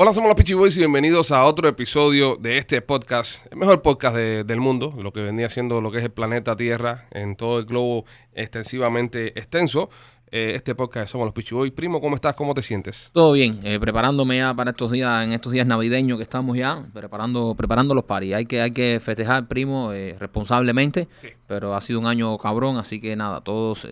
Hola, somos los Peachy Boys y bienvenidos a otro episodio de este podcast, el mejor podcast de- del mundo, lo que venía siendo lo que es el planeta Tierra en todo el globo extensivamente extenso. Eh, este podcast Somos los Peachy Boys. Primo, ¿cómo estás? ¿Cómo te sientes? Todo bien, eh, preparándome ya para estos días, en estos días navideños que estamos ya, preparando, preparando los paris. Hay que, hay que festejar, primo, eh, responsablemente, Sí. pero ha sido un año cabrón, así que nada, todos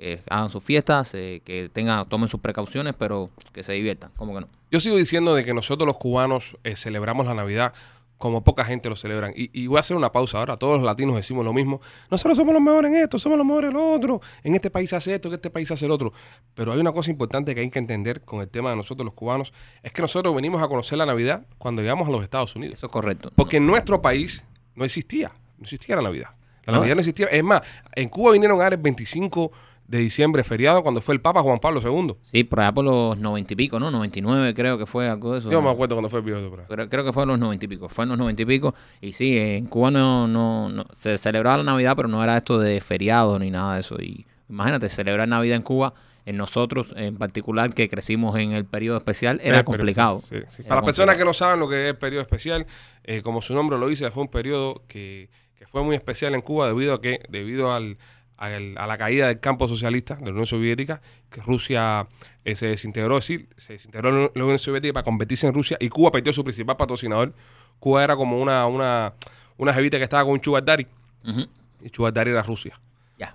eh, eh, hagan sus fiestas, eh, que tengan, tomen sus precauciones, pero que se diviertan, ¿cómo que no? Yo sigo diciendo de que nosotros los cubanos eh, celebramos la Navidad como poca gente lo celebran. Y, y voy a hacer una pausa ahora. Todos los latinos decimos lo mismo. Nosotros somos los mejores en esto, somos los mejores en lo otro. En este país hace esto, en este país hace el otro. Pero hay una cosa importante que hay que entender con el tema de nosotros los cubanos. Es que nosotros venimos a conocer la Navidad cuando llegamos a los Estados Unidos. Eso es correcto. Porque en nuestro país no existía. No existía la Navidad. La No. Navidad no existía. Es más, en Cuba vinieron a dar el 25 de diciembre feriado cuando fue el Papa Juan Pablo II. Sí, por allá por los noventa y pico, ¿no? 99 creo que fue algo de eso. Yo me acuerdo cuando fue el de Creo, creo que fue en los noventa y pico. Fue en los noventa y pico. Y sí, en Cuba no, no, no- se celebraba la Navidad, pero no era esto de feriado ni nada de eso. Y imagínate, celebrar Navidad en Cuba, en nosotros en particular, que crecimos en el periodo especial, era complicado. sí, sí, sí. Era Para las personas que no saben lo que es el periodo especial, eh, como su nombre lo dice, fue un periodo que, que fue muy especial en Cuba debido a que, debido al, a la caída del campo socialista de la Unión Soviética, que Rusia eh, se desintegró, es decir, se desintegró la la Unión Soviética para convertirse en Rusia y Cuba perdió su principal patrocinador. Cuba era como una, una, una jevita que estaba con un Sugar Daddy, Ujú. y Daddy era Rusia.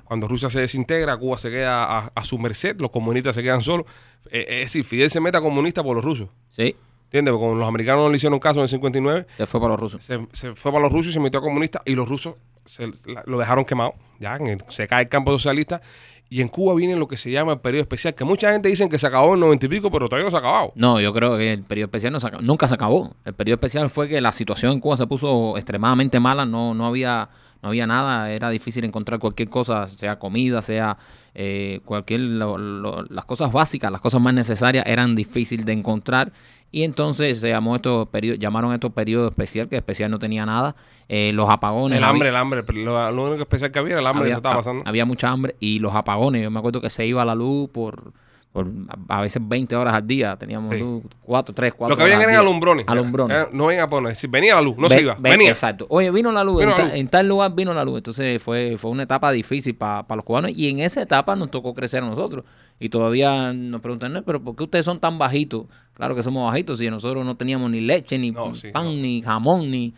Cuando Rusia se desintegra, Cuba se queda a, a su merced, los comunistas se quedan solos. Eh, es decir, Fidel se meta comunista por los rusos. Sí, ¿Entiendes? Porque como los americanos no le hicieron caso en el 59, se fue para los rusos. se, se fue para los rusos y se metió a comunista y los rusos se, la- lo dejaron quemado. Ya en el- se cae el campo socialista y en Cuba viene lo que se llama el periodo especial, que mucha gente dice que se acabó en el 90 y pico, pero todavía no se ha acabado. No, yo creo que el periodo especial no se nunca se acabó. El periodo especial fue que la situación en Cuba se puso extremadamente mala, no, no había no había nada, era difícil encontrar cualquier cosa, sea comida, sea eh, cualquier lo- lo- las cosas básicas, las cosas más necesarias eran difíciles de encontrar y entonces se llamó esto periodo, llamaron esto periodo especial, que especial no tenía nada, Eh, los apagones, El había- hambre, el hambre, lo, lo único especial que había era el hambre que se estaba pasando. había mucha hambre y los apagones. Yo me acuerdo que se iba la luz por, por a veces 20 horas al día. Teníamos Sí. luz 4, 3, 4 Lo que habían eran alumbrones. Alumbrones. No venía a poner, si venía la luz, no Ve- se iba, ve- venía. Exacto. Oye, vino la luz. Vino en, la ta- en tal lugar vino la luz. Entonces fue, fue una etapa difícil para los cubanos. Y en esa etapa nos tocó crecer a nosotros. Y todavía nos preguntan, no, pero ¿por qué ustedes son tan bajitos? Claro que somos bajitos y nosotros no teníamos ni leche, ni No, sí, pan, no. ni jamón, ni...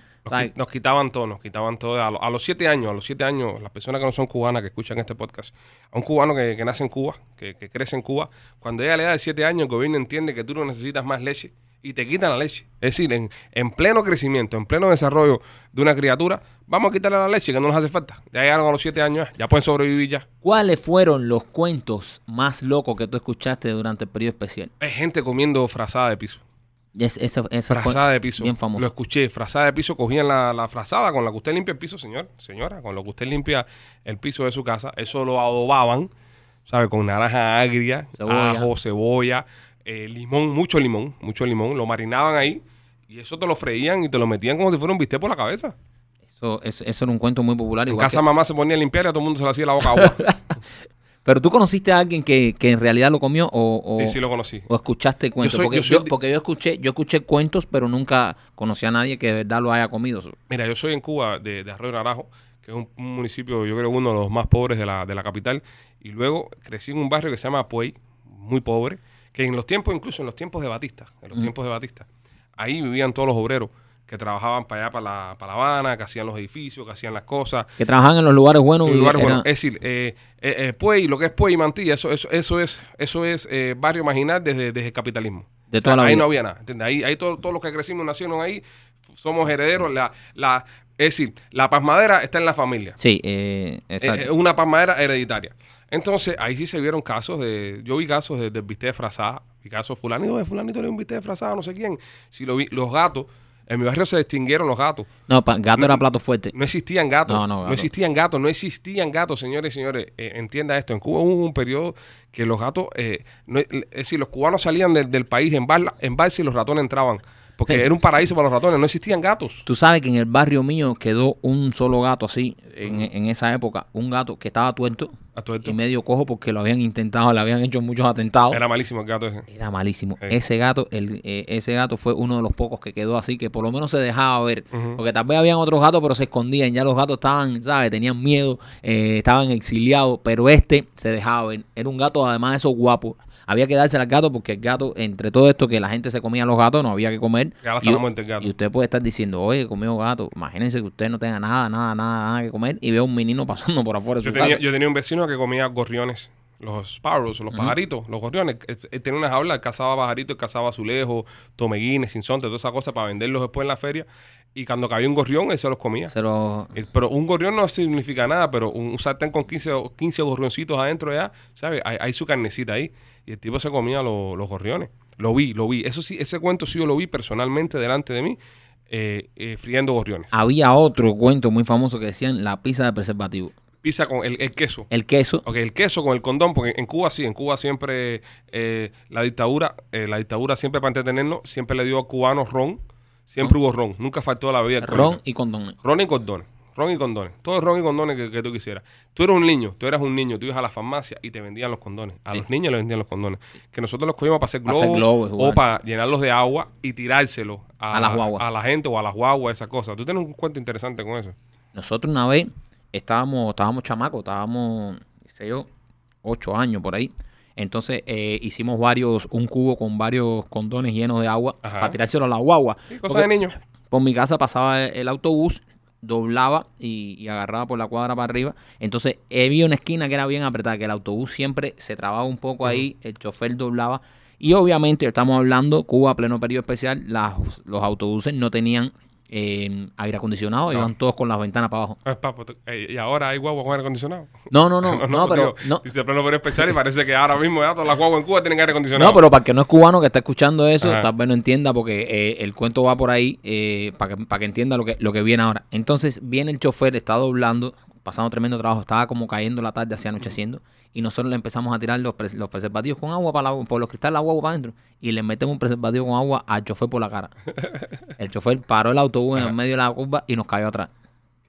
Nos, quitaban todo, nos quitaban todo. A, lo- a los siete años, a los siete años, las personas que no son cubanas que escuchan este podcast, a un cubano que, que nace en Cuba, que, que crece en Cuba, cuando llega a la edad de siete años, el gobierno entiende que tú no necesitas más leche y te quitan la leche. Es decir, en, en pleno crecimiento, en pleno desarrollo de una criatura, vamos a quitarle la leche que no nos hace falta. Ya llegaron a los siete años, ya pueden sobrevivir ya. ¿Cuáles fueron los cuentos más locos que tú escuchaste durante el periodo especial? Hay gente comiendo frazada de piso. Es, esa fue Frazada de piso. bien famoso. Lo escuché, frazada de piso. Cogían la, la frazada con la que usted limpia el piso, señor, señora, con lo que usted limpia el piso de su casa. Eso lo adobaban, ¿sabe? Con naranja agria, Cebolla. ajo, cebolla, eh, limón, mucho limón, mucho limón. Lo marinaban ahí y eso te lo freían y te lo metían como si fuera un bistec por la cabeza. Eso, eso, eso era un cuento muy popular. En igual casa que- mamá se ponía a limpiar y a todo el mundo se le hacía la boca agua. Pero tú conociste a alguien que, que en realidad lo comió o, o, sí, sí lo conocí. o escuchaste cuentos. soy- porque, yo soy yo, de- porque yo escuché, yo escuché cuentos, pero nunca conocí a nadie que de verdad lo haya comido. Mira, yo soy en Cuba, de, de Arroyo Naranjo, que es un, un municipio, yo creo, uno de los más pobres de la, de la capital. Y luego crecí en un barrio que se llama Puey, muy pobre, que en los tiempos, incluso en los tiempos de Batista, en los tiempos de Batista, ahí vivían todos los obreros que trabajaban para allá, para la, para La Habana, que hacían los edificios, que hacían las cosas. Que trabajaban en los lugares buenos. En lugares buenos. Es decir, eh, eh, eh, Puey, lo que es Puey y Mantilla, eso, eso, eso es, eso es eh, barrio marginal desde, desde el capitalismo. De O sea, toda la ahí vida. no había nada. ¿entiendes? Ahí, ahí todo- todos los que crecimos nacieron ahí, somos herederos. La, la, es decir, la pasmadera está en la familia. Sí, eh, exacto. es una pasmadera hereditaria. Entonces, ahí sí se vieron casos de. Yo vi casos de, del bistec de frazada. Vi casos de fulanito, de fulanito le un bistec de frazada, no sé quién. Si lo vi, los gatos. En mi barrio se extinguieron los gatos. no, gato era plato fuerte. No existían gatos. No, No, no, gato. existían gatos. No existían gatos, señores y señores. Eh, entienda esto. En Cuba hubo un periodo que los gatos. eh, no- es decir, los cubanos salían del, del país en, barla, en balsa y los ratones entraban Porque era un paraíso para los ratones, no existían gatos. Tú sabes que en el barrio mío quedó un solo gato así, en, en esa época, un gato que estaba tuerto y medio cojo porque lo habían intentado, le habían hecho muchos atentados. Era malísimo el gato ese. Era malísimo. Sí. Ese gato, el, eh, ese gato fue uno de los pocos que quedó así, que por lo menos se dejaba ver. Porque tal vez habían otros gatos, pero se escondían. Ya los gatos estaban, ¿sabes? Tenían miedo, eh, estaban exiliados. Pero este se dejaba ver. Era un gato, además de esos guapos. Había que dársela al gato porque el gato, entre todo esto que la gente se comía los gatos, no había que comer. Ya la Y- el gato. y usted puede estar diciendo, oye, comió gato. Imagínense que usted no tenga nada, nada, nada, nada que comer y ve a un menino pasando por afuera de Yo su tenía, casa. yo tenía un vecino que comía gorriones, los sparrows, los pajaritos, los gorriones. Él, él tenía una jaula, él cazaba pajaritos, él cazaba azulejos, tomeguines, sinsontes, todas esas cosas para venderlos después en la feria. Y cuando cabía un gorrión, él se los comía. Se lo- Eh, Pero un gorrión no significa nada, pero un, un sartén con 15, o- 15 gorrioncitos adentro ya, ¿sabes? Hay, hay su carnecita ahí. Y el tipo se comía lo- los gorriones. Lo vi, lo vi. Eso sí, ese cuento sí yo lo vi personalmente delante de mí, eh, eh, friendo gorriones. Había otro cuento muy famoso que decían la pizza de preservativo. Pizza con el, el queso. El queso, Ok, el queso con el condón, porque en Cuba sí, en Cuba siempre eh, la dictadura, eh, la dictadura siempre para entretenernos, siempre le dio a cubanos ron, siempre hubo ron, nunca faltó la bebida alcohólica. ron y condones. Ron y condones. Ron y condones. Todo ron y condones que, que tú quisieras. Tú eras un niño, tú eras un niño, tú ibas a la farmacia y te vendían los condones. A Sí. los niños les vendían los condones. Que nosotros los cogíamos para hacer Para globos, hacer globos, o para llenarlos de agua y tirárselos a, A guaguas. a la gente o a las guaguas, esas cosas. Tú tienes un cuento interesante con eso. Nosotros una vez estábamos, estábamos chamacos, estábamos, qué sé yo, ocho años por ahí. Entonces eh, hicimos varios, un cubo con varios condones llenos de agua Ajá. para tirárselo a la guagua. Sí, Porque de niños. Por mi casa pasaba el autobús, doblaba y, y agarraba por la cuadra para arriba. Entonces había una esquina que era bien apretada, que el autobús siempre se trababa un poco ahí, el chofer doblaba. Y obviamente estamos hablando, Cuba, pleno periodo especial, las- los autobuses no tenían eh, aire acondicionado, No. iban todos con las ventanas para abajo. Ah, papo, eh, y ahora hay guagua con aire acondicionado. No, no, no, no, pero... digo, No, Dice pleno pero especial y parece que ahora mismo ya todas las guaguas en Cuba tienen aire acondicionado. No, pero para el que no es cubano que está escuchando eso, Ajá. tal vez no entienda porque eh, el cuento va por ahí eh, para que, para que entienda lo que, lo que viene ahora. Entonces viene el chofer, está doblando, pasando tremendo trabajo, estaba como cayendo la tarde, así anocheciendo, y nosotros le empezamos a tirar los, pres- los preservativos con agua para la- por los cristales, agua para adentro, y le metemos un preservativo con agua al chofer por la cara. El chofer paró el autobús en el medio de la curva y nos cayó atrás.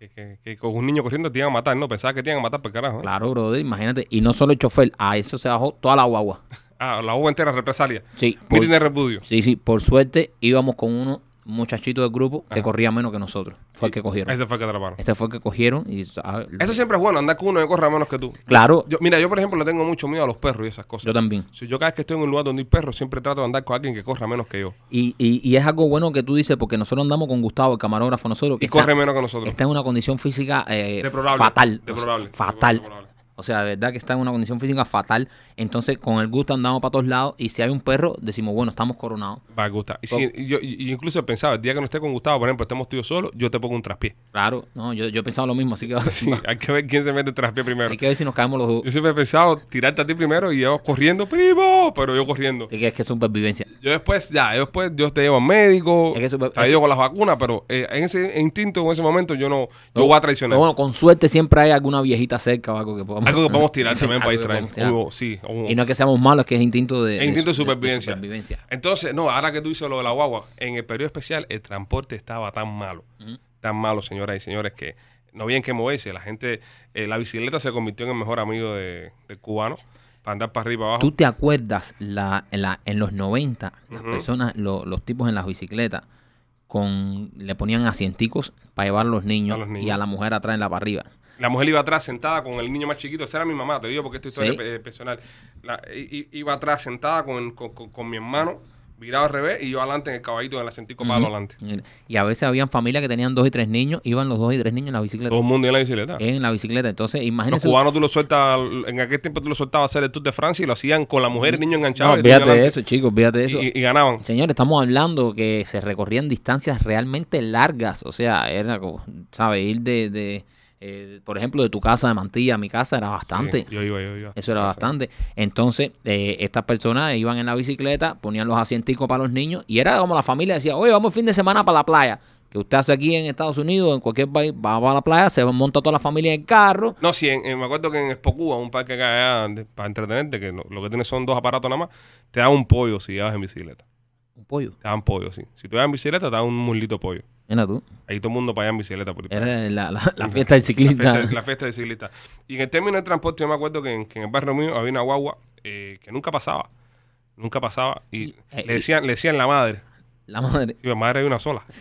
Que, que- que con un niño corriendo te iban a matar, ¿no? Pensaba que te iban a matar por carajo. ¿eh? Claro, brother, imagínate. Y no solo el chofer, a eso se bajó toda la guagua. Ah, la guagua entera represalia. Sí, Mitin de repudio. Sí, sí, por suerte íbamos con uno muchachito del grupo que Ajá. corría menos que nosotros. Fue el que cogieron. Ese fue el que atraparon. Ese fue el que cogieron y ah, Eso siempre es bueno, andar con uno que corra menos que tú. claro, Yo, mira, yo por ejemplo le tengo mucho miedo a los perros y esas cosas. yo también. Si yo cada vez que estoy en un lugar donde hay perros, siempre trato de andar con alguien que corra menos que yo. Y, y, y es algo bueno que tú dices porque nosotros andamos con Gustavo, el camarógrafo nosotros, que Y está, corre menos que nosotros. está en una condición física eh, Deplorable. fatal. Deplorable. O sea, fatal. Deplorable. O sea, de verdad que está en una condición física fatal. Entonces, con el gusto andamos para todos lados y si hay un perro, decimos, bueno, estamos coronados. Va a gustar. Y si- y yo y- y incluso he pensado, el día que no esté con Gustavo, por ejemplo, estemos tú y yo solos, yo te pongo un traspié. Claro, no, yo, yo he pensado lo mismo, así que Sí, hay que ver quién se mete el traspié primero. hay que ver si nos caemos los dos. Yo siempre he pensado tirarte a ti primero y yo corriendo, primo, pero yo corriendo. Es que es que es supervivencia. Yo después, ya, yo después Dios te lleva al médico, Es que eso- te ayudo con las vacunas, pero eh, en ese instinto, en ese momento, yo no, yo voy a traicionar. Pero bueno, con suerte siempre hay alguna viejita cerca o algo que podamos... Algo que podemos tirar también para distraer. Hubo- sí, hubo- Y no es que seamos malos, que es instinto de... Instinto de supervivencia. supervivencia. Entonces, no, ahora que tú dices lo de la guagua, en el periodo especial el transporte estaba tan malo, tan malo, señoras y señores, que no había en qué moverse. La gente, eh, la bicicleta se convirtió en el mejor amigo de- del cubano para andar para arriba abajo. ¿Tú te acuerdas la, en, la- en los 90, las personas, lo- los tipos en las bicicletas, con le ponían asienticos para llevar a los niños, A los niños. y a la mujer atrás en la para arriba? La mujer iba atrás sentada con el niño más chiquito. Esa era mi mamá, te digo porque esta historia Sí. es pe- personal. La- iba atrás sentada con, con- con- con mi hermano, virado al revés, y yo adelante en el caballito en el asientico para Ujú. adelante. Y a veces habían familias que tenían dos y tres niños, iban los dos y tres niños en la bicicleta. Todo el mundo en la bicicleta. En la bicicleta. Entonces, Los imagínense. cubanos tú lo sueltas, en aquel tiempo tú lo soltabas hacer el Tour de Francia y lo hacían con la mujer y el niño No, enganchado. niño olvídate de eso, chicos, olvídate de eso. Y, y ganaban. Señores, estamos hablando que se recorrían distancias realmente largas. O sea, era como, ¿sabes? Ir de, de, eh, por ejemplo, de tu casa de Mantilla a mi casa era bastante. Sí, yo iba, yo iba. Eso era bastante. Entonces, eh, estas personas iban en la bicicleta, ponían los asienticos para los niños y era como la familia decía, oye, vamos el fin de semana para la playa. Que usted hace aquí en Estados Unidos, en cualquier país, va para la playa, se monta toda la familia en el carro. No, sí, en- en- me acuerdo que en Espocúa, un parque que hay allá para entretenerte, que lo, lo que tiene son dos aparatos nada más, te da un pollo si llevas en bicicleta. Un pollo. Te daban pollo, sí. Si tú ibas en bicicleta, te daban un muslito de pollo. Mira tú. Ahí todo el mundo para allá en bicicleta. Por. Era la, la- la fiesta del La ciclista. fiesta, la fiesta de ciclista. Y en el término de transporte, yo me acuerdo que en, que en el barrio mío había una guagua eh, que nunca pasaba. Nunca pasaba. Y Sí, eh, le, decían, le decían la madre. La madre. Sí, la madre hay una sola.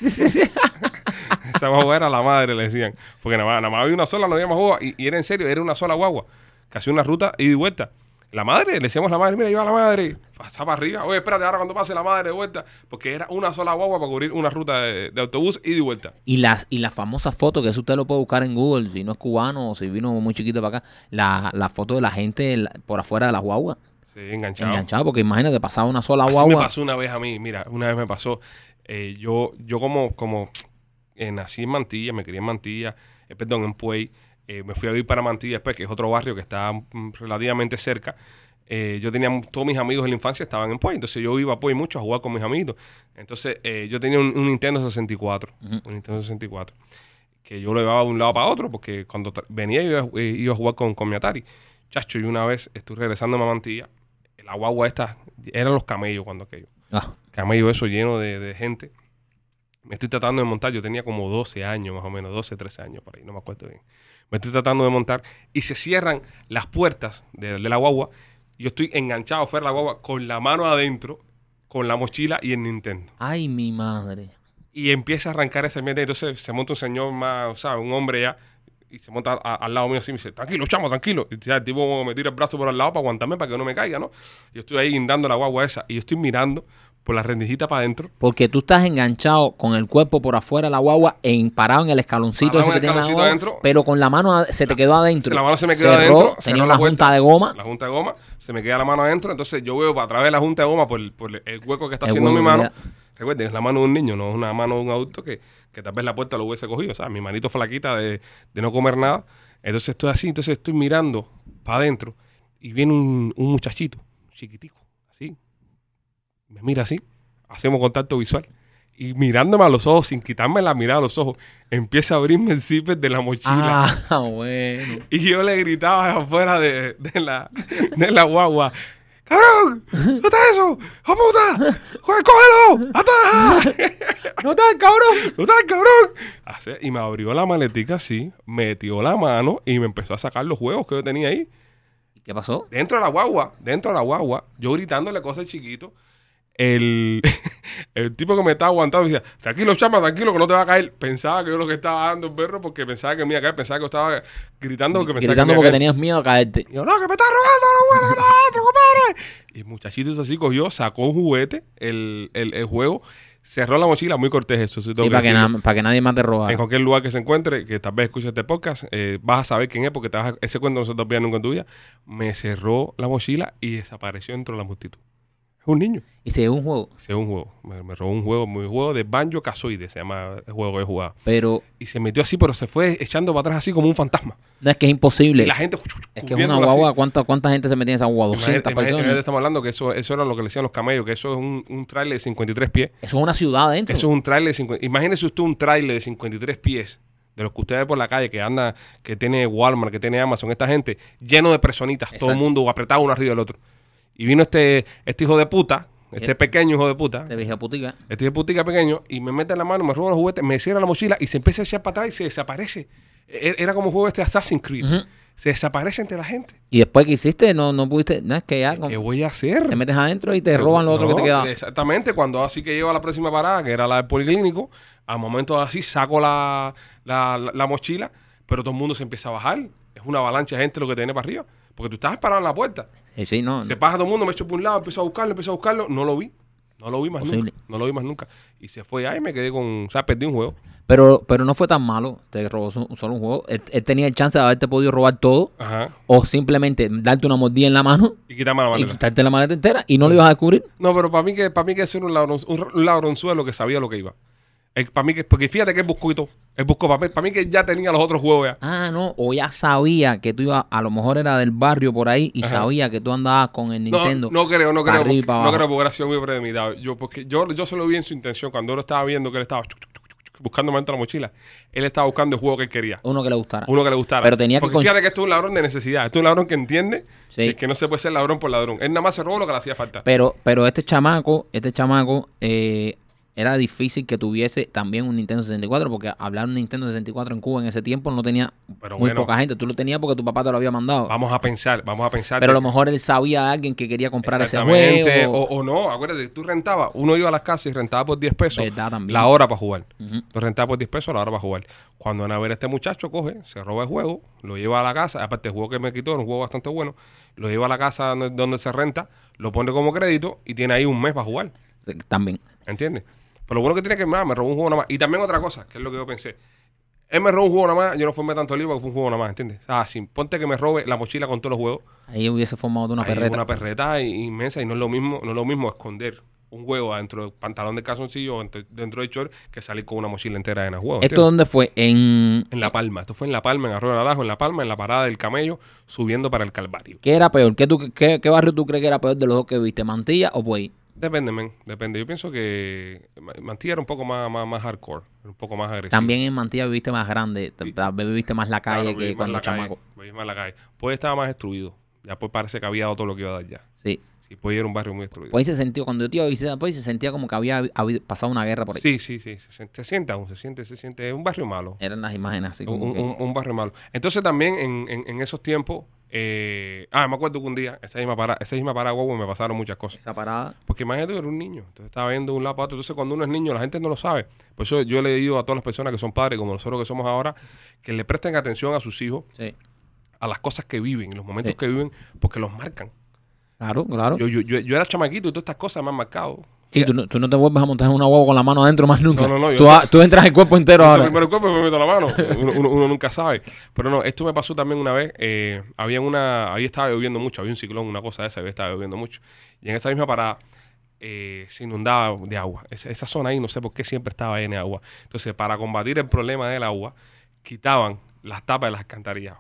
Esa guagua era la madre, le decían. Porque nada más, nada más había una sola, no había más guagua. Y, y era en serio, era una sola guagua. Que hacía una ruta y vuelta. La madre, le decíamos a la madre, mira, lleva a la madre. Pasaba arriba. Oye, espérate, ahora cuando pase la madre de vuelta. Porque era una sola guagua para cubrir una ruta de, de autobús y vuelta. Y las y la famosa foto, que eso usted lo puede buscar en Google, si no es cubano o si vino muy chiquito para acá, la, la foto de la gente la- por afuera de las guaguas, Sí, enganchado. enganchado, porque imagínate, pasaba una sola Así me guagua. pasó una vez a mí, mira, una vez me pasó. eh, yo, yo como, como eh, nací en Mantilla, me crié en Mantilla, eh, perdón, en Puey, eh, me fui a vivir para Mantilla después, que es otro barrio que está mm, relativamente cerca. Eh, yo tenía todos mis amigos de la infancia estaban en Puey, entonces yo iba a Puey mucho a jugar con mis amigos. Entonces eh, yo tenía un, un Nintendo 64, Ujú. un Nintendo 64, que yo lo llevaba de un lado para otro, porque cuando venía iba, a- eh, iba a jugar con, con mi Atari. Chacho, y una vez estoy regresando a Mantilla, la guagua esta, eran los camellos cuando aquello Ah, camello eso lleno de, de gente. Me estoy tratando de montar, yo tenía como 12 años más o menos, 12, 13 años por ahí, no me acuerdo bien. Me estoy tratando de montar y se cierran las puertas de, de la guagua. Yo estoy enganchado fuera de la guagua con la mano adentro, con la mochila y el Nintendo. ay, mi madre. Y empieza a arrancar esa mierda. Entonces se monta un señor más, ¿sabes? Un hombre ya. Y se monta a- al lado mío así y me dice, tranquilo, chamo, tranquilo. Y ya, el tipo me tira el brazo por al lado para aguantarme para que no me caiga, ¿no? Yo estoy ahí guindando la guagua esa. Y yo estoy mirando por la rendijita para adentro. Porque tú estás enganchado con el cuerpo por afuera de la guagua, en, parado en el escaloncito Parado ese en que tiene adentro. pero con la mano se te quedó adentro. La mano se me quedó Cerró, adentro. Tenía la una puerta, junta de goma. La junta de goma. Se me queda la mano adentro. Entonces yo veo a través de la junta de goma por, el- por el hueco que está El haciendo mi mano. Recuerden, es la mano de un niño, no es una mano de un adulto que, que tal vez la puerta lo hubiese cogido. O sea, mi manito flaquita de, de no comer nada. Entonces estoy así, entonces estoy mirando para adentro y viene un, un muchachito, chiquitico. Me mira así, hacemos contacto visual. Y mirándome a los ojos, sin quitarme la mirada a los ojos, empieza a abrirme el zipper de la mochila. Ah, bueno. Y yo le gritaba afuera de, de la, de la guagua. ¡Cabrón! ¡Suelta eso! ¡Oh puta! ¡Coge- ¡Cógelo! ¡Ata! ¡No te cabrón! ¡Suelta al cabrón! Y me abrió la maletica así, metió la mano y me empezó a sacar los juegos que yo tenía ahí. ¿Qué pasó? Dentro de la guagua, dentro de la guagua, yo gritándole cosas chiquito. El, el tipo que me estaba aguantando decía, tranquilo, chama, tranquilo, que no te va a caer. Pensaba que yo lo que estaba dando el perro porque pensaba que me iba a caer, pensaba que yo estaba gritando porque pensaba Gritando que me porque iba a caer. tenías miedo a caerte. Y yo, no, que me está robando los juguetes, otro, compadre. Y el muchachito así cogió, sacó un juguete, el, el, el juego, cerró la mochila, muy cortés eso. sí para que, na- para que nadie más te roba. En cualquier lugar que se encuentre, que tal vez escuche este podcast, eh, vas a saber quién es, porque te vas a- ese cuento no se te olvida nunca en tu vida. Me cerró la mochila y desapareció dentro de la multitud. Un niño. Y si es un juego. Sí, es un juego. Me, me robó un juego, mi juego de Banjo Kazooie, se llama el juego que he jugado. Pero Y se metió así, pero se fue echando para atrás así como un fantasma. no es que es imposible. Y la gente. es que es una guagua. ¿cuánta, ¿Cuánta gente se metía en esa guagua? 200 Imagínate- imagínate- personas. estamos hablando que eso, eso era lo que le decían los camellos, que eso es un, un trailer de 53 pies. Eso es una ciudad adentro. Eso es un trailer de 50. Imagínese usted un trailer de 53 pies, de los que usted ve por la calle, que anda, que tiene Walmart, que tiene Amazon, esta gente, lleno de personitas, todo el mundo apretado uno arriba del otro. Y vino este, este hijo de puta, este Yep. pequeño hijo de puta, Te dije putica. este hijo de putica pequeño, y me mete la mano, me roba los juguetes, me cierra la mochila y se empieza a echar para atrás y se desaparece. E- Era como un juego este Assassin's Creed. Se desaparece entre la gente. Y después que hiciste, no, no pudiste. No es que ya con- ¿Qué voy a hacer? te metes adentro y te roban lo otro que te queda. Exactamente, cuando así que llego a la próxima parada, que era la del policlínico, a momentos así saco la, la, la- la mochila, pero todo el mundo se empieza a bajar. Es una avalancha de gente lo que tiene para arriba. Porque tú estabas parado en la puerta. Eh, sí, no. Se pasa todo el mundo, me echo por un lado, empiezo a buscarlo, empiezo a buscarlo, no lo vi. No lo vi más Posible. nunca. No lo vi más nunca. Y se fue ahí y me quedé con. O sea, perdí un juego. Pero, pero no fue tan malo. Te robó so- solo un juego. Él, él tenía el chance de haberte podido robar todo. Ajá. O simplemente darte una mordida en la mano Y quítame la y maleta. quitarte la maleta entera y no lo ibas a descubrir. No, pero para mí que para mí que ser un, ladron, un, un ladronzuelo que sabía lo que iba. Para mí que, porque fíjate que él buscó y todo. Él buscó para mí, para mí que ya tenía los otros juegos ya. Ah, no. O ya sabía que tú ibas, a lo mejor era del barrio por ahí y Ajá. sabía que tú andabas con el Nintendo. No, creo, no creo. porque- no creo porque hubiera sido muy premeditado. Yo, porque yo, yo se lo vi en su intención cuando él estaba viendo que él estaba chuc, buscando dentro de la mochila. Él estaba buscando el juego que él quería. Uno que le gustara. Uno que le gustara. Pero tenía que Porque cons- fíjate que esto es un ladrón de necesidad. Esto es un ladrón que entiende Sí. que, que no se puede ser ladrón por ladrón. Él nada más se robó lo que le hacía falta. Pero, pero este chamaco, este chamaco, eh, era difícil que tuviese también un Nintendo 64, porque hablar un Nintendo 64 en Cuba en ese tiempo no tenía Pero muy bueno. poca gente. Tú lo tenías porque tu papá te lo había mandado. Vamos a pensar, vamos a pensar. Pero a lo mejor él sabía a alguien que quería comprar ese juego. O, o no, acuérdate, tú rentabas, uno iba a las casas y rentaba por 10 pesos la hora para jugar. Ujú. Lo rentaba por 10 pesos la hora para jugar. Cuando van a ver a este muchacho, coge, se roba el juego, lo lleva a la casa. Aparte, el juego que me quitó era un juego bastante bueno. Lo lleva a la casa donde, donde se renta, lo pone como crédito y tiene ahí un mes para jugar. También. ¿Entiendes? Pero lo bueno que tiene que nada, me robó un juego nada más. Y también otra cosa, que es lo que yo pensé. Él me robó un juego nada más, yo no formé tanto lío porque fue un juego nada más, ¿entiendes? Ah, sin ponte que me robe la mochila con todos los juegos. Ahí hubiese formado una Ahí perreta. Una perreta inmensa y no es lo mismo, no es lo mismo esconder un huevo dentro del pantalón de calzoncillo o dentro del short que salir con una mochila entera llena de huevos. ¿Esto dónde fue? En... En La Palma. Esto fue en La Palma, en Arroyo de Naranjo, en La Palma, en la parada del camello, subiendo para el Calvario. ¿Qué era peor? ¿Qué, tú, qué, qué barrio tú crees que era peor de los dos que viste? ¿Mantilla o Puey? Depende, men. Depende. Yo pienso que Ma- Mantilla era un poco más, más, más hardcore, un poco más agresivo. También en Mantilla viviste más grande, tal vez viviste más la calle Claro, que cuando la calle, chamaco. viví más la calle. Pues estaba más destruido. Ya pues parece que había todo lo que iba a dar ya. Sí. Sí, pues era un barrio muy destruido. Pues se sintió, cuando yo te iba a visitar, se sentía como que había, pasado una guerra por ahí. Sí, sí, sí. Se, siente- se siente aún, se siente, se siente. Es un barrio malo. Eran las imágenes así un, como que- un- un barrio malo. Entonces también en, en- en esos tiempos, eh, ah, me acuerdo que un día, esa misma parada, esa misma parada, guagua, me pasaron muchas cosas. esa parada. Porque imagínate que era un niño, entonces estaba viendo de un lado para otro. Entonces cuando uno es niño, la gente no lo sabe. Por eso yo le digo a todas las personas que son padres, como nosotros que somos ahora, que le presten atención a sus hijos, Sí. a las cosas que viven, los momentos Sí. que viven, porque los marcan. Claro, claro. Yo, yo, yo, yo era chamaquito y todas estas cosas me han marcado. sí, tú no, tú no te vuelves a montar en una huevo con la mano adentro más nunca. No, no, no, yo tú, no- a- tú entras el cuerpo entero ahora. primero el cuerpo y me meto la mano. Uno, uno- uno nunca sabe. Pero no, esto me pasó también una vez. eh, había una, ahí estaba lloviendo mucho, había un ciclón, una cosa de esa, había estaba lloviendo mucho. Y en esa misma parada eh, se inundaba de agua. Esa, esa zona ahí, no sé por qué siempre estaba llena de agua. Entonces, para combatir el problema del agua, quitaban las tapas de las alcantarillas.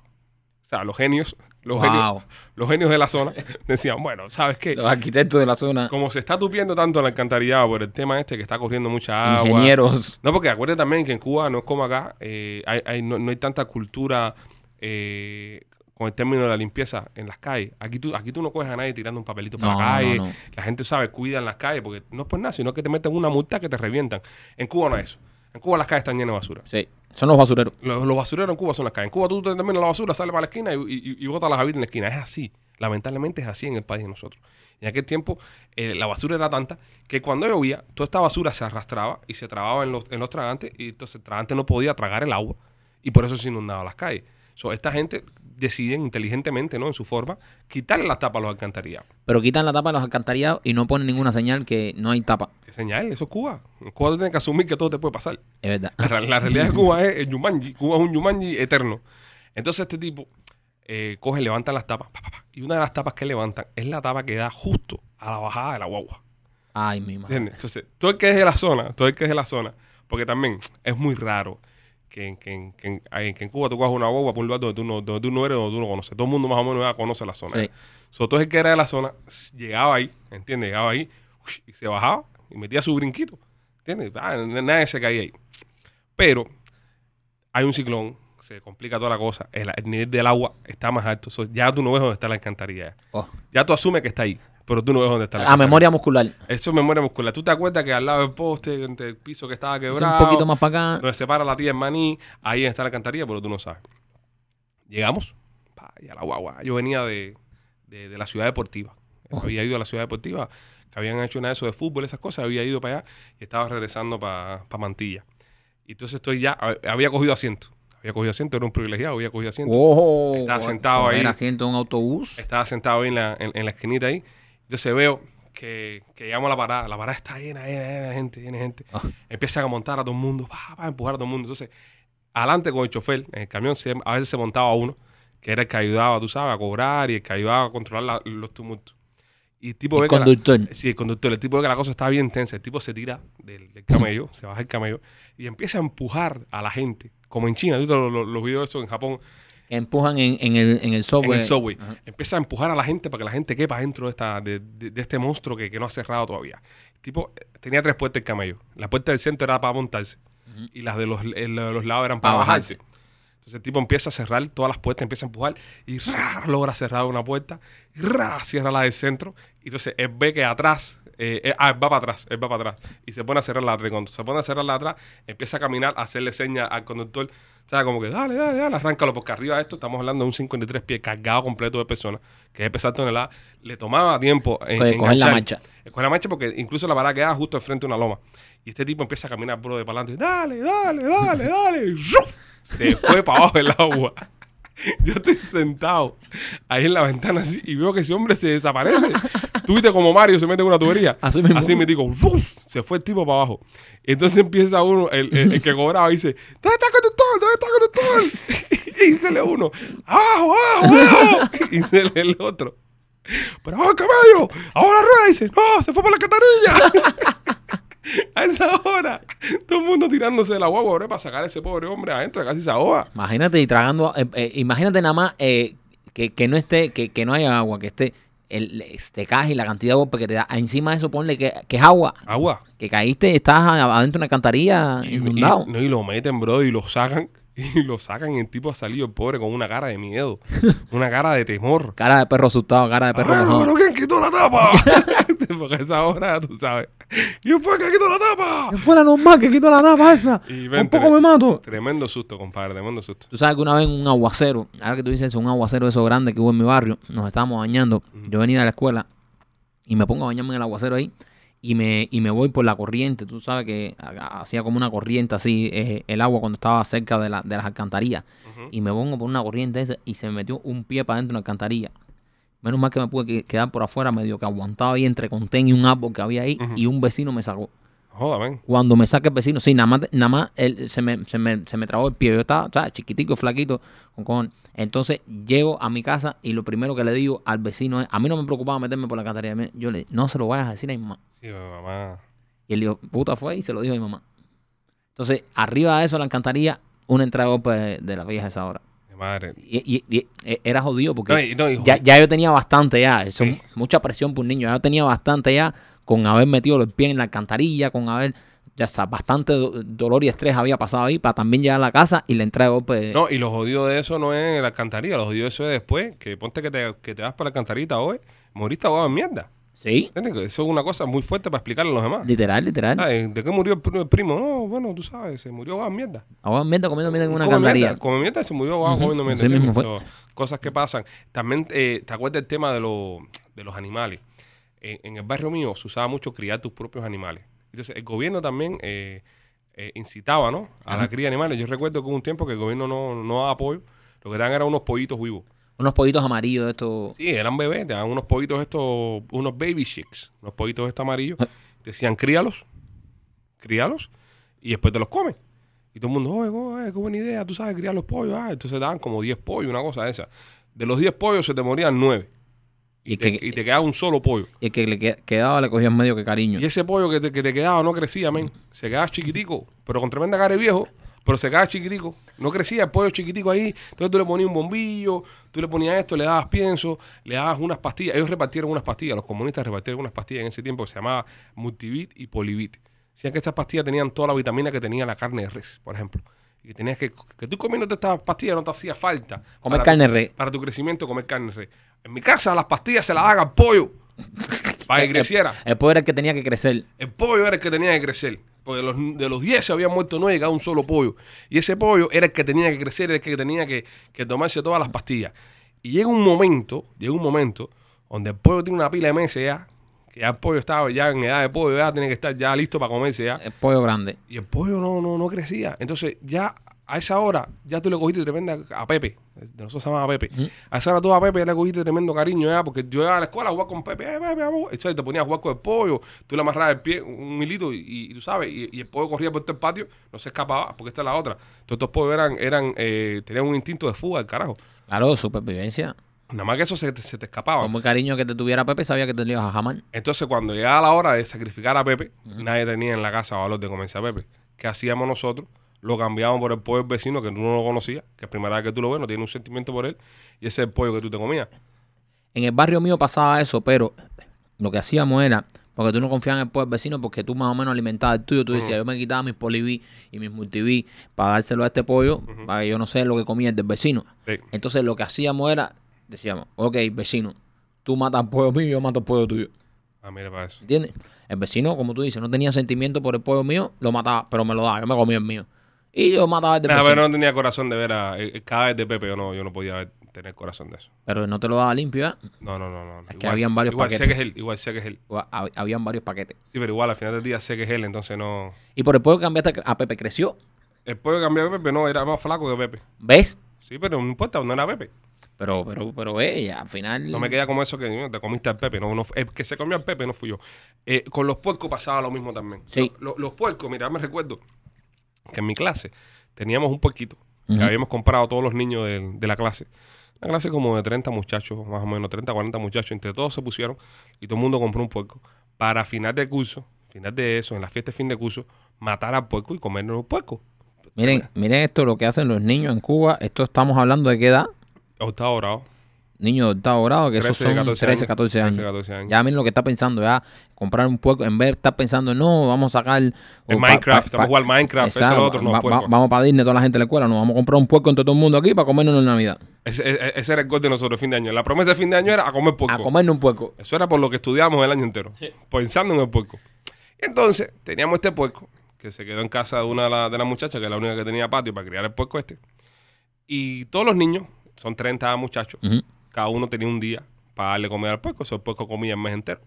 O sea, los genios, los, Wow. genios, los genios de la zona decían, bueno, ¿sabes qué? Los arquitectos de la zona, Como se está tupiendo tanto el alcantarillado por el tema este que está corriendo mucha agua. ingenieros. No, porque acuérdate también que en Cuba no es como acá, eh, hay, hay- no, no hay tanta cultura eh, con el término de la limpieza en las calles. Aquí tú, aquí tú no coges a nadie tirando un papelito para No, la calle. no. La gente sabe, cuida en las calles, porque no es por nada, sino que te meten una multa que te revientan. En Cuba no es eso. En Cuba las calles están llenas de basura. Sí, son los basureros. Los, basureros en Cuba son las calles. En Cuba tú te terminas la basura, sales para la esquina y, botas las habitas en la esquina. Es así. Lamentablemente es así en el país de nosotros. En aquel tiempo eh, la basura era tanta que cuando llovía, toda esta basura se arrastraba y se trababa en los, en los tragantes y entonces el tragante no podía tragar el agua y por eso se inundaba las calles. So, esta gente decide inteligentemente, ¿no? En su forma, quitarle las tapas a los alcantarillados. Pero quitan la tapa de los alcantarillados y no ponen ninguna señal que no hay tapa. ¿Qué señal? Eso es Cuba. En Cuba tú tienes que asumir que todo te puede pasar. Es verdad. La, realidad de Cuba es el Yumanji. Cuba es un Yumanji eterno. Entonces este tipo eh, coge, levanta las tapas. pa, pa, pa, y una de las tapas que levantan es la tapa que da justo a la bajada de la guagua. Ay, mi madre. ¿Entiendes? Entonces, todo el que es de la zona, todo el que es de la zona, porque también es muy raro que, en- que, que que en Cuba tú cojas una guagua por un lugar donde tú, no, donde tú no eres, donde tú no conoces. Todo el mundo más o menos ya conoce la zona. Sí. So, todo el que era de la zona llegaba ahí, ¿entiendes? Llegaba ahí y se bajaba y metía su brinquito. ¿Entiendes? Ah, nadie se caía ahí. Pero hay un ciclón, se complica toda la cosa, el, el nivel del agua está más alto. So, ya tú no ves dónde está la alcantarilla. Oh. Ya tú asumes que está ahí, pero tú no ves dónde está la A memoria muscular. Eso es memoria muscular. ¿Tú te acuerdas que al lado del poste, entre el piso que estaba Es quebrado, un poquito más para acá. donde se para la tía en maní, ahí está la alcantarilla, pero tú no sabes. Llegamos, pa, y a la guagua. Yo venía de, de- de la ciudad deportiva. Oh. Había ido a la ciudad deportiva, que habían hecho una de eso de fútbol, esas cosas, había ido para allá y estaba regresando para Mantilla. Y entonces estoy ya, hab- había cogido asiento. Había cogido asiento, era un privilegiado, había cogido asiento. Oh, Estaba sentado ahí. asiento en un autobús. Estaba sentado ahí en la, en, en la esquinita ahí. Entonces veo que, que llamo a la parada. La parada está llena, llena, llena de gente, llena de gente. Ah. Empiezan a montar a todo el mundo, pa, pa, a empujar a todo el mundo. Entonces, adelante con el chofer, en el camión, se- a veces se montaba uno, que era el que ayudaba, tú sabes, a cobrar y el que ayudaba a controlar la- los tumultos. Y el tipo El ve que la- conductor. Sí, el conductor. El tipo ve que la cosa está bien tensa. El tipo se tira del, del camello, se baja el camello y empieza a empujar a la gente. Como en China, tú los, los, los videos de eso en Japón, Que empujan en, en el, en el en subway. el subway. Ajá. Empieza a empujar a la gente para que la gente quepa dentro de, esta, de, de- de este monstruo que, que no ha cerrado todavía. Tipo tenía tres puertas el camello. La puerta del centro era para montarse. y las de los, el- de los lados eran para, Para bajarse. bajarse. Entonces el tipo empieza a cerrar todas las puertas, empieza a empujar y ¡ra! logra cerrar una puerta y ¡ra! cierra la del centro. Y entonces él ve que atrás, eh, eh, ah, él va para atrás, él va para atrás y se pone a cerrar la atrás. Cuando se pone a cerrar la atrás, empieza a caminar, a hacerle señas al conductor. O sea, como que dale, dale, dale, arráncalo, porque arriba de esto estamos hablando de un 53 pies cargado completo de personas, que es pesar toneladas. Le tomaba tiempo en, Oye, coger la marcha. Coger la marcha porque incluso la parada quedaba justo enfrente de una loma. Y este tipo empieza a caminar, bro, de para adelante. Dale, dale, dale, dale. Se fue para abajo del agua. Yo estoy sentado ahí en la ventana así y veo que ese hombre se desaparece. Tú viste como Mario se mete en una tubería. Así me digo, ¡fuf! se fue el tipo para abajo. Entonces empieza uno, el, el- el que cobraba, y dice, ¿dónde está el conductor? ¿Dónde está el conductor? y sale uno, ¡abajo, abajo, abajo! y sale el otro. Pero ahora caballo, ahora rueda, y dice, no, se fue por la catarilla. a esa hora, todo el mundo tirándose de la guagua para sacar a ese pobre hombre adentro, casi se ahoga. Imagínate y tragando, eh, eh, imagínate nada más eh, que, que no esté, que, que no haya agua, que esté el este caje y la cantidad de golpe que te da. Encima de eso ponle que, que es agua, Agua. que caíste, estás adentro de una alcantarilla Y, inundado. y- no, y lo meten, bro, y lo sacan. Y lo sacan y el tipo ha salido el pobre con una cara de miedo, una cara de temor. Cara de perro asustado, cara de perro Ah, mojado. pero ¿quién quitó la tapa? Porque a esa hora, tú sabes. ¿Quién fue que quitó la tapa? fuera normal que quito la tapa esa. Y Un poco tre- me mato. Tremendo susto, compadre, tremendo susto. Tú sabes que una vez un aguacero, ahora que tú dices eso, un aguacero de esos grandes que hubo en mi barrio, nos estábamos bañando. Yo venía de la escuela y me pongo a bañarme en el aguacero ahí y me, y me voy por la corriente. Tú sabes que ha- hacía como una corriente así eh, el agua cuando estaba cerca de, la- de las alcantarillas. Y me pongo por una corriente esa y se me metió un pie para dentro de una alcantarilla. Menos mal que me pude que- quedar por afuera, medio que aguantaba ahí entre contén y un árbol que había ahí y un vecino me sacó. Joda. Cuando me saca el vecino, sí, nada más, nada más él, se, me, se, me, se me trabó el pie. Yo estaba, ¿sabes? chiquitico, flaquito, con cojones. Entonces llego a mi casa y lo primero que le digo al vecino es, a mí no me preocupaba meterme por la alcantarilla. Me- Yo le no se lo vayas a decir a mi mamá. Sí, mamá. Y él dijo, puta fue y se lo dijo a mi mamá. Entonces, arriba de eso, la alcantarilla, una entrada de golpe de, la vieja esa hora. Madre. Y, y- y- e- era jodido porque No, no, ya, ya yo tenía bastante ya. Eso, Sí. Mucha presión por un niño. Ya yo tenía bastante ya con haber metido los pies en la alcantarilla, con haber. Ya está, bastante do- dolor y estrés había pasado ahí para también llegar a la casa y la entrada de golpe. de- No, y lo jodido de eso no es la alcantarilla, lo jodido de eso es después, que ponte que te, que te vas para la alcantarita hoy, moriste ahogado en mierda. Sí, ¿Entiendes? Eso es una cosa muy fuerte para explicarle a los demás. literal, literal. Ah, ¿De qué murió el pri- el primo? No, bueno, tú sabes, se murió ahogado en mierda. Ahora mierda comiendo mierda en una alcantarilla. mierda, come mierda, se murió ahogado Ujú, comiendo mierda. So, cosas que pasan. También, eh, ¿te acuerdas del tema de, los de los animales? En, en el barrio mío se usaba mucho criar tus propios animales. Entonces, el gobierno también eh, eh, incitaba, ¿no? A la cría de animales. Yo recuerdo que hubo un tiempo que el gobierno no, no daba apoyo. Lo que daban eran unos pollitos vivos. Unos pollitos amarillos estos. Sí, eran bebés, te daban unos pollitos estos, unos baby chicks, unos pollitos estos amarillos. Ah. Decían, críalos, críalos, y después te los comen. Y todo el mundo, oye, oye, qué buena idea, tú sabes, criar los pollos. Ah, entonces daban como 10 pollos, una cosa de esa. De los 10 pollos se te morían 9. Y te- que, y te quedaba un solo pollo. y el que le que- quedaba le cogían medio que cariño. Y ese pollo que te, que te quedaba no crecía, men. Se quedaba chiquitico, pero con tremenda cara de viejo. Pero se quedaba chiquitico. No crecía el pollo chiquitico ahí. Entonces tú le ponías un bombillo, tú le ponías esto, le dabas pienso, le dabas unas pastillas. Ellos repartieron unas pastillas, los comunistas repartieron unas pastillas en ese tiempo que se llamaba Multivit y Polivit. Decían que estas pastillas tenían toda la vitamina que tenía la carne de res, por ejemplo. Y que tenías que, que tú comiéndote estas pastillas no te hacía falta. Comer para carne tu- re. Para tu crecimiento, comer carne res. En mi casa las pastillas se las daban al pollo. para que creciera. El pollo era el que tenía que crecer. El pollo era el que tenía que crecer. Porque de los, de los 10 se habían muerto 9 y un solo pollo. Y ese pollo era el que tenía que crecer, era el que tenía que, que tomarse todas las pastillas. Y llega un momento, llega un momento donde el pollo tiene una pila de meses ya, que ya el pollo estaba ya en edad de pollo, ya tiene que estar ya listo para comerse ya. El pollo grande. Y el pollo no, no, no crecía. Entonces, ya a esa hora, ya tú le cogiste tremenda a Pepe. De nosotros se llamaba Pepe. A esa hora tú a Pepe ya le cogiste tremendo cariño ya, porque yo iba a la escuela a jugar con Pepe. Eh, Pepe, vamos. Entonces te ponías a jugar con el pollo, tú le amarrabas el pie, un hilito, y, y tú sabes, y, y el pollo corría por todo el patio, no se escapaba, porque esta es la otra. Todos estos pollos eran, eran, eh, tenían un instinto de fuga, el carajo. Claro, supervivencia. Nada más que eso se, te- se te escapaba. Con muy cariño que te tuviera Pepe, sabía que te lo ibas a jamar. Entonces, cuando llegaba la hora de sacrificar a Pepe, nadie tenía en la casa valor de comerse a Pepe. ¿Qué hacíamos nosotros? Lo cambiábamos por el pollo del vecino que tú no lo conocías, que es primera vez que tú lo ves, no tienes un sentimiento por él, y ese es el pollo que tú te comías. En el barrio mío pasaba eso, pero lo que hacíamos era Porque tú no confías en el pueblo vecino porque tú más o menos alimentabas el tuyo. Tú decías, yo me quitaba mis poliví y mis multiví para dárselo a este pollo, para que yo no sé lo que comía el del vecino. Sí. Entonces lo que hacíamos era, decíamos, ok, vecino, tú matas al pollo mío, yo mato al pollo tuyo. Ah, mira para eso. ¿Entiendes? El vecino, como tú dices, no tenía sentimiento por el pollo mío, lo mataba, pero me lo daba, yo me comía el mío. Y yo mataba el del Nah, pero no tenía corazón de ver a eh, cada vez de Pepe, yo no, yo no podía ver- tener corazón de eso. Pero no te lo daba limpio, ¿eh? No, no, no, no. Es que habían varios igual sé paquetes. que es él, igual sé que es él. O hab- Habían varios paquetes. Sí, pero igual al final del día sé que es él, entonces no. Y por el pollo que cambiaste a Pepe creció. El pollo cambió de Pepe, no, era más flaco que Pepe. ¿Ves? Sí, pero no importa, no era Pepe. Pero, pero, pero, eh, al final. No me queda como eso que ¿no? te comiste al Pepe. No, no, el que se comió al Pepe no fui yo. Eh, con los puercos pasaba lo mismo también. Sí. Lo- lo- los puercos, mira, me recuerdo que en mi clase teníamos un puerquito que Ujú. habíamos comprado todos los niños de, de la clase. Una clase como de 30 muchachos, más o menos 30, 40 muchachos. Entre todos se pusieron y todo el mundo compró un puerco. Para final de curso, final de eso, en la fiesta de fin de curso, matar al puerco y comernos los puercos. Miren, miren esto lo que hacen los niños en Cuba. Esto estamos hablando de qué edad. Octavo grado. Niños de octavo grado, que esos 13, son 14 13, años. 14 años. 13, 14 años. Ya miren lo que está pensando, ya comprar un puerco, en vez de estar pensando, no, vamos a sacar... Pa- Minecraft, pa- vamos a jugar Minecraft, esto, Exacto, lo otro, no, va- va- vamos para Disney toda la gente de la escuela, nos vamos a comprar un puerco entre todo el mundo aquí para comernos en Navidad. Ese, ese- ese era el gol de nosotros, fin de año. La promesa de fin de año era a comer puerco. A comernos un puerco. Eso era por lo que estudiamos el año entero, pensando en el puerco. Y entonces teníamos este puerco que se quedó en casa de una de, la- de las muchachas, que es la única que tenía patio para criar el puerco este. Y todos los niños, son 30 muchachos, cada uno tenía un día para darle comida al puerco. Eso el puerco comía el mes entero.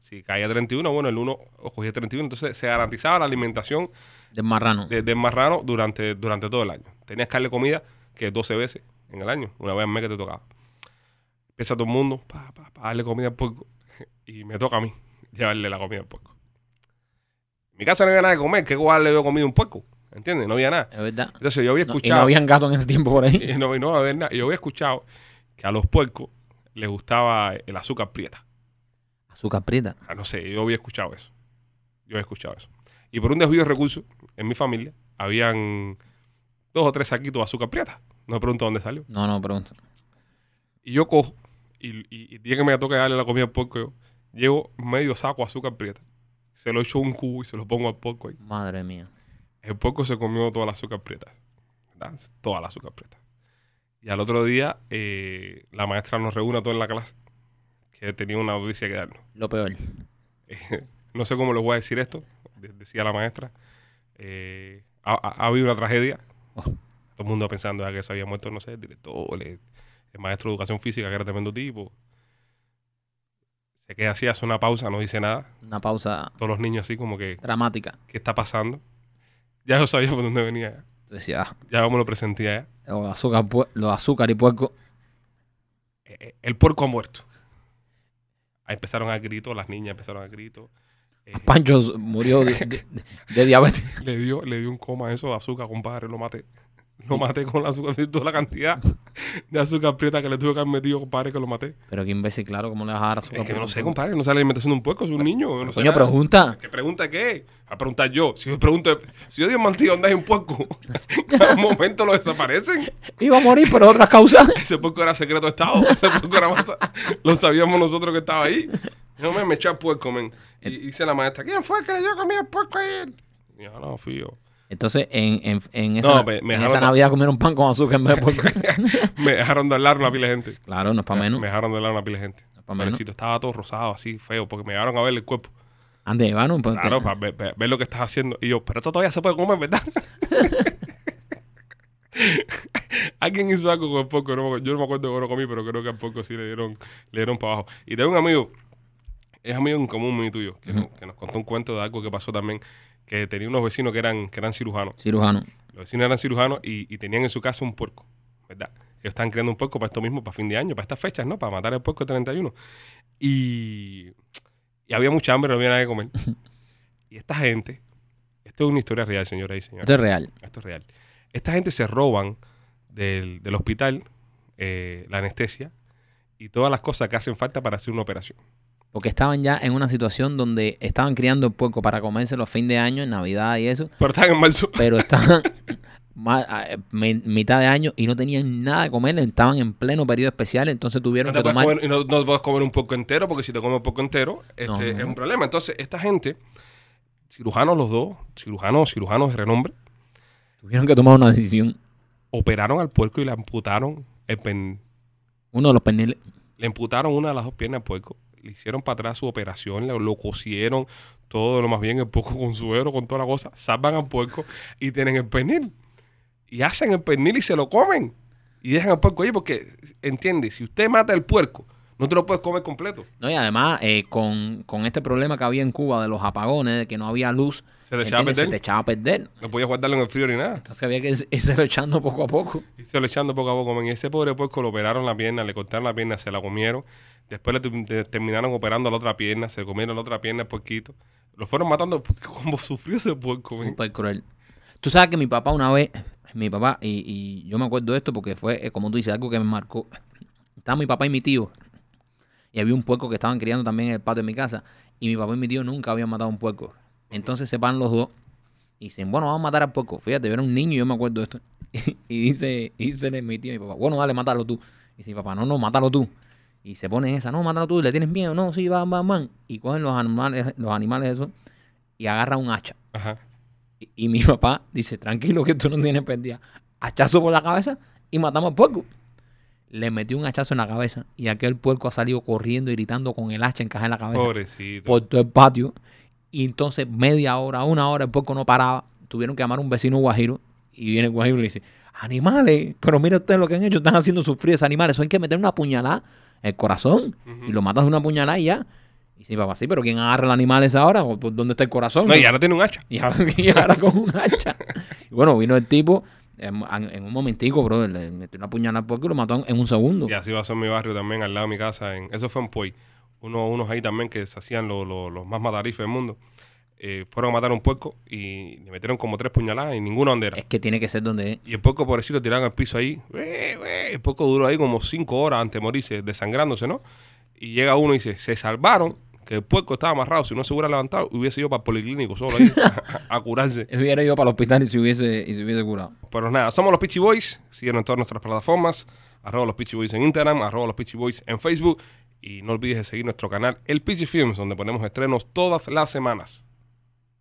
Si caía 31, bueno, el uno cogía 31. Entonces se garantizaba la alimentación Del marrano. de- del marrano durante, durante todo el año. Tenías que darle comida que 12 veces en el año, una vez al mes que te tocaba. Empieza todo el mundo para darle comida al puerco y me toca a mí llevarle la comida al puerco. En mi casa no había nada de comer, ¿qué igual le dio comida a un puerco? ¿Entiendes? No había nada. Es verdad. Entonces yo había No, y no escuchado, habían gatos en ese tiempo por ahí. y no, y no había nada. Yo había escuchado que a los puercos les gustaba el azúcar prieta. Azúcar prieta. Ah, no sé, yo había escuchado eso. Yo había escuchado eso. Y por un desvío de recursos, en mi familia, habían dos o tres saquitos de azúcar prieta. No me pregunto dónde salió. No, no, pregunta. Y yo cojo, y, y, día que me toca darle la comida al porco, yo llevo medio saco de azúcar prieta. Se lo echo a un cubo y se lo pongo al porco ahí. Madre mía. El porco se comió toda la azúcar prieta. ¿verdad? Toda la azúcar prieta. Y al otro día, eh, la maestra nos reúne a todos en la clase, que tenía una noticia que darnos. Lo peor. no sé cómo les voy a decir esto, de- decía la maestra. Eh, ha, ha- ha habido una tragedia. Oh. Todo el mundo pensando ya que se había muerto, no sé, el director, el, el maestro de educación física, que era tremendo tipo. Se queda así, hace una pausa, no dice nada. Una pausa Todos los niños así como que, dramática. ¿qué está pasando? Ya yo sabía por dónde venía. Ya, Decía, ah, ya yo me lo presentía ya. los azúcar, los azúcar y puerco. Eh, eh, el puerco ha muerto. Ahí empezaron a gritos, las niñas empezaron a gritos. Eh, Pancho murió de, de- de diabetes. le dio, le dio un coma a eso de azúcar, compadre, lo maté. Lo maté con la azúcar, toda la cantidad de azúcar prieta que le tuve que haber metido, compadre, que lo maté. Pero qué imbécil, claro, ¿cómo le vas a dar azúcar? Es que no sé, compadre, no sale la alimentación de un puerco, es un niño. No sé Coño, nada. pregunta. ¿Qué pregunta qué? A preguntar yo. Si yo pregunto, si yo digo mentira, ¿dónde hay un puerco? en un momento lo desaparecen. Iba a morir por otras causas. Ese puerco era secreto de Estado. Ese puerco era más- Lo sabíamos nosotros que estaba ahí. Yo me, me eché al puerco, men. Y y dice la maestra, ¿quién fue el que le dio comida al puerco ayer? Y yo, no, fui yo. Entonces, en, en, en esa, No, me- me en Navidad comieron pan con azúcar en vez de puerco. Me dejaron de hablar una pila de gente. claro, no es para menos. Me dejaron de hablar una pila de gente. No es para menos. Estaba todo rosado, así, feo, porque me llevaron a ver el cuerpo. Antes de llevarnos, pues, Claro, para ver, ver- ver lo que estás haciendo. Y yo, pero esto todavía se puede comer, ¿verdad? Alguien hizo algo con el porco. no yo no me acuerdo cómo lo comí, pero creo que al porco sí le dieron, le dieron para abajo. Y tengo un amigo, es amigo en común mío y tuyo, que, nos, que nos contó un cuento de algo que pasó también, que tenía unos vecinos que eran, que eran cirujanos. cirujano. Los vecinos eran cirujanos y, y tenían en su casa un puerco, ¿verdad? Ellos estaban creando un puerco para esto mismo, para fin de año, para estas fechas, ¿no? Para matar el puerco el 31. Y, y había mucha hambre, no había nada que comer. y esta gente, esto es una historia real, señoras y señores. Esto es real. Esto es real. Esta gente se roban del, del hospital eh, la anestesia y todas las cosas que hacen falta para hacer una operación. Porque estaban ya en una situación donde estaban criando el puerco para comérselo a fin de año, en Navidad y eso. Pero están en marzo. Pero estaban, a- mi- mitad de año y no tenían nada de comer, estaban en pleno periodo especial, entonces tuvieron que tomar... comer, y no, no puedes comer un poco entero, porque si te comes un poco entero, este, No, es un problema. Entonces, esta gente, cirujanos los dos, cirujanos, cirujanos de renombre, Tuvieron que tomar una decisión. operaron al puerco y le amputaron el pen- Uno de los perniles. le amputaron una de las dos piernas al puerco. Le hicieron para atrás su operación, lo, lo cosieron, todo lo más bien, el puerco con suero, con toda la cosa. Salvan al puerco y tienen el pernil. Y hacen el pernil y se lo comen. Y dejan al puerco ahí porque, entiende, si usted mata el puerco, no te lo puedes comer completo. No, y además, eh, con, con este problema que había en Cuba de los apagones, de que no había luz, Se te echaba a ¿entiendes? se perder. te echaba a perder. No podías guardarlo en el frío ni nada. Entonces había que irse echando poco a poco. Y se lo echando poco a poco. Y ese pobre puerco lo operaron la pierna, le cortaron la pierna, se la comieron. Después le, terminaron operando la otra pierna, se comieron la otra pierna el puerquito. Lo fueron matando como sufrió ese puerco. Súper cruel. Tú sabes que mi papá una vez, mi papá, y, y yo me acuerdo de esto porque fue, eh, como tú dices, algo que me marcó. Estaba mi papá y mi tío. Y había un puerco que estaban criando también en el patio de mi casa. Y mi papá y mi tío nunca habían matado un puerco. Entonces se van los dos y dicen, bueno, vamos a matar al puerco. Fíjate, yo era un niño y yo me acuerdo de esto. y dice, y dice mi tío y mi papá, bueno, dale, mátalo tú. Y dice mi papá, no, no, mátalo tú. Y se pone esa, no, mátalo tú, le tienes miedo, no, sí, van, van, van. Y cogen los animales, los animales esos y agarran un hacha. Ajá. Y, y mi papá dice, tranquilo que tú no tienes pérdida. Hachazo por la cabeza y matamos al puerco. Le metió un hachazo en la cabeza y aquel puerco ha salido corriendo y gritando con el hacha encajada en la cabeza Pobrecito. por todo el patio. Y entonces media hora, una hora, el puerco no paraba. Tuvieron que llamar a un vecino guajiro y viene el guajiro y le dice, animales, pero mira ustedes lo que han hecho, están haciendo sufrir a esos animales. Eso hay que meter una puñalada en el corazón y lo matas de una puñalada y ya. Y dice, papá, sí, pero ¿quién agarra el animal ese ahora? ¿O por ¿Dónde está el corazón? No, y ahora tiene un hacha. Y ahora, y ahora con un hacha. Y bueno, vino el tipo en, en un momentico, bro, le metió una puñalada al puerco y lo mató en, un segundo. Y así pasó en mi barrio también, al lado de mi casa. En, eso fue en Puey. Uno, unos ahí también que se hacían lo- lo- los más matarifes del mundo. Eh, fueron a matar a un puerco y le metieron como tres puñaladas y ninguna bandera. Es que tiene que ser donde es. Y el puerco pobrecito tiraron al piso ahí. El puerco duró ahí como cinco horas antes de morirse, desangrándose, ¿no? Y llega uno y dice, se salvaron, que el puerco estaba amarrado. Si no se hubiera levantado, hubiese ido para el policlínico solo ahí a, a curarse. Hubiera ido para el hospital y se hubiese, y se hubiese curado. Pero nada, somos los Pitchy Boys. Síguenos en todas nuestras plataformas. Arroba los Pitchy Boys en Instagram, arroba los Pitchy Boys en Facebook. Y no olvides de seguir nuestro canal El Pitchy Films, donde ponemos estrenos todas las semanas.